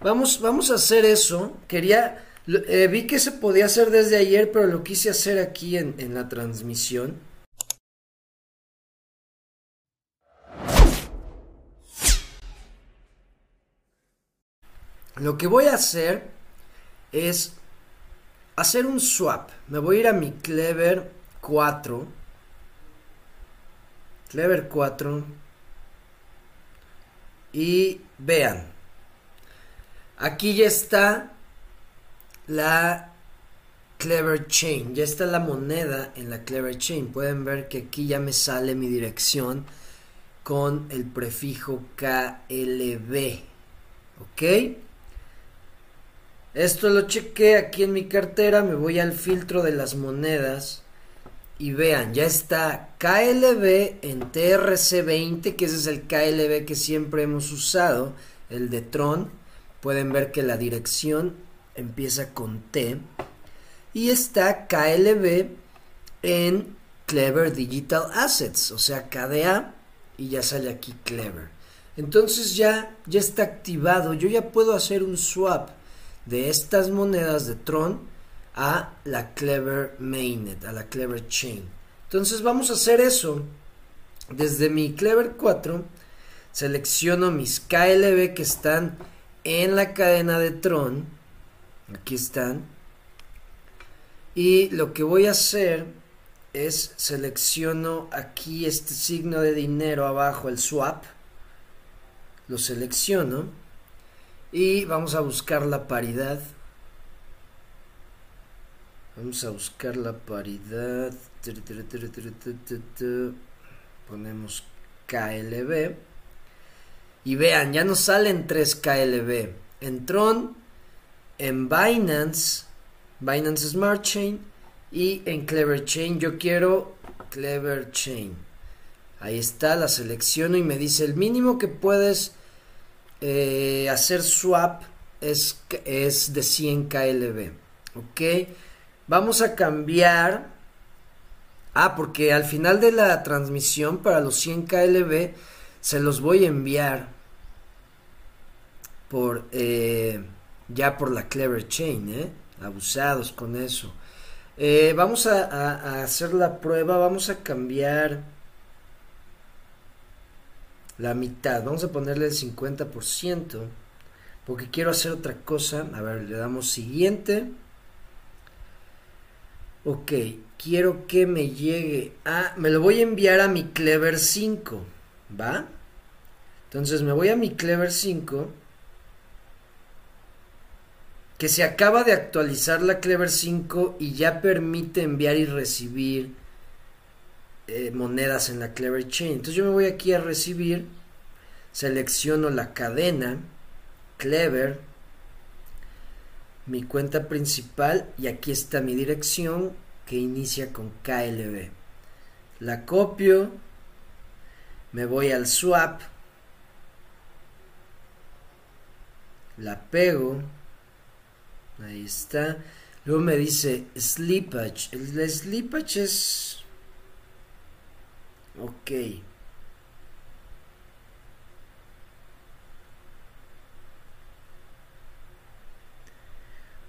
Vamos, vamos a hacer eso. Quería, eh, vi que se podía hacer desde ayer, pero lo quise hacer aquí en, en la transmisión. Lo que voy a hacer es hacer un swap. Me voy a ir a mi Clever 4. Clever 4. Y vean. Aquí ya está la Clever Chain. Ya está la moneda en la Clever Chain. Pueden ver que aquí ya me sale mi dirección con el prefijo KLB. ¿Ok? Esto lo chequé aquí en mi cartera, me voy al filtro de las monedas y vean, ya está KLB en TRC20, que ese es el KLB que siempre hemos usado, el de Tron. Pueden ver que la dirección empieza con T. Y está KLB en Clever Digital Assets, o sea, KDA, y ya sale aquí Clever. Entonces ya, ya está activado, yo ya puedo hacer un swap de estas monedas de Tron a la Clever Mainnet, a la Clever Chain. Entonces vamos a hacer eso. Desde mi Clever 4 selecciono mis KLB que están en la cadena de Tron. Aquí están. Y lo que voy a hacer es selecciono aquí este signo de dinero abajo, el swap. Lo selecciono y vamos a buscar la paridad. Vamos a buscar la paridad. Ponemos KLB. Y vean, ya nos salen 3 KLB. En Tron, en Binance, Binance Smart Chain y en Clever Chain. Yo quiero Clever Chain. Ahí está, la selecciono y me dice el mínimo que puedes eh, hacer swap es, es de 100 KLB. Ok, vamos a cambiar. Ah, porque al final de la transmisión para los 100 KLB se los voy a enviar por eh, ya por la Clever Chain, ¿eh? abusados con eso. Eh, vamos a hacer la prueba, vamos a cambiar la mitad. Vamos a ponerle el 50% porque quiero hacer otra cosa. A ver, le damos siguiente. Ok, quiero que me llegue a... Me lo voy a enviar a mi Clever 5, ¿va? Entonces me voy a mi Clever 5 que se acaba de actualizar la Clever 5 y ya permite enviar y recibir eh, monedas en la Clever Chain. Entonces yo me voy aquí a recibir, selecciono la cadena, Clever, mi cuenta principal y aquí está mi dirección que inicia con KLB. La copio, me voy al swap, la pego, ahí está. Luego me dice slippage. El slippage es Ok.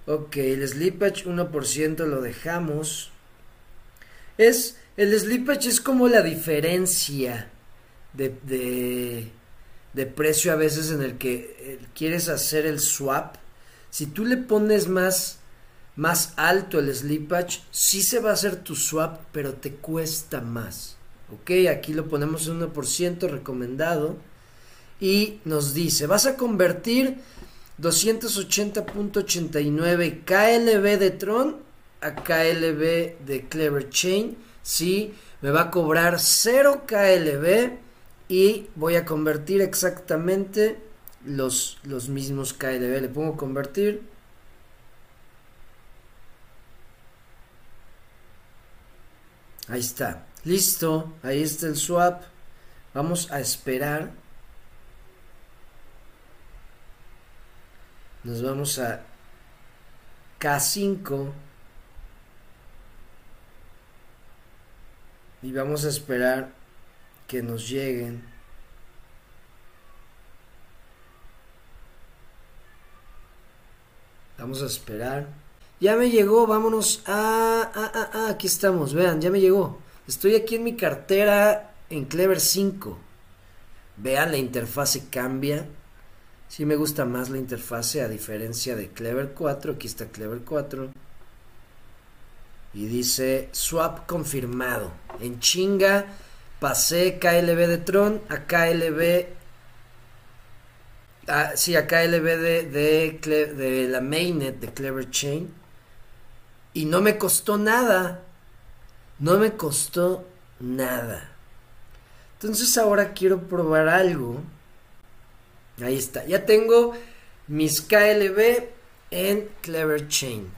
Ok, el slippage 1% lo dejamos. Es, el slippage es como la diferencia de, de, de precio a veces en el que eh, quieres hacer el swap. Si tú le pones más, más alto el slippage, sí se va a hacer tu swap, pero te cuesta más. Ok, aquí lo ponemos en 1% recomendado. Y nos dice, vas a convertir 280.89 KLB de Tron a KLB de Clever Chain. Sí, me va a cobrar 0 KLB y voy a convertir exactamente los, los mismos KLB. Le pongo convertir. Ahí está. Listo, ahí está el swap. Vamos a esperar. Nos vamos a K5. Y vamos a esperar que nos lleguen. Vamos a esperar. Ya me llegó, vámonos. Ah, ah, ah, ah, aquí estamos, vean, ya me llegó. Estoy aquí en mi cartera en Clever 5. Vean, la interfase cambia. Sí me gusta más la interfase a diferencia de Clever 4. Aquí está Clever 4. Y dice swap confirmado. En chinga pasé KLB de Tron a KLB. Ah, sí, a KLB de, de la mainnet de Clever Chain. Y no me costó nada. No me costó nada. Entonces ahora quiero probar algo. Ahí está. Ya tengo mis KLB en Clever Chain.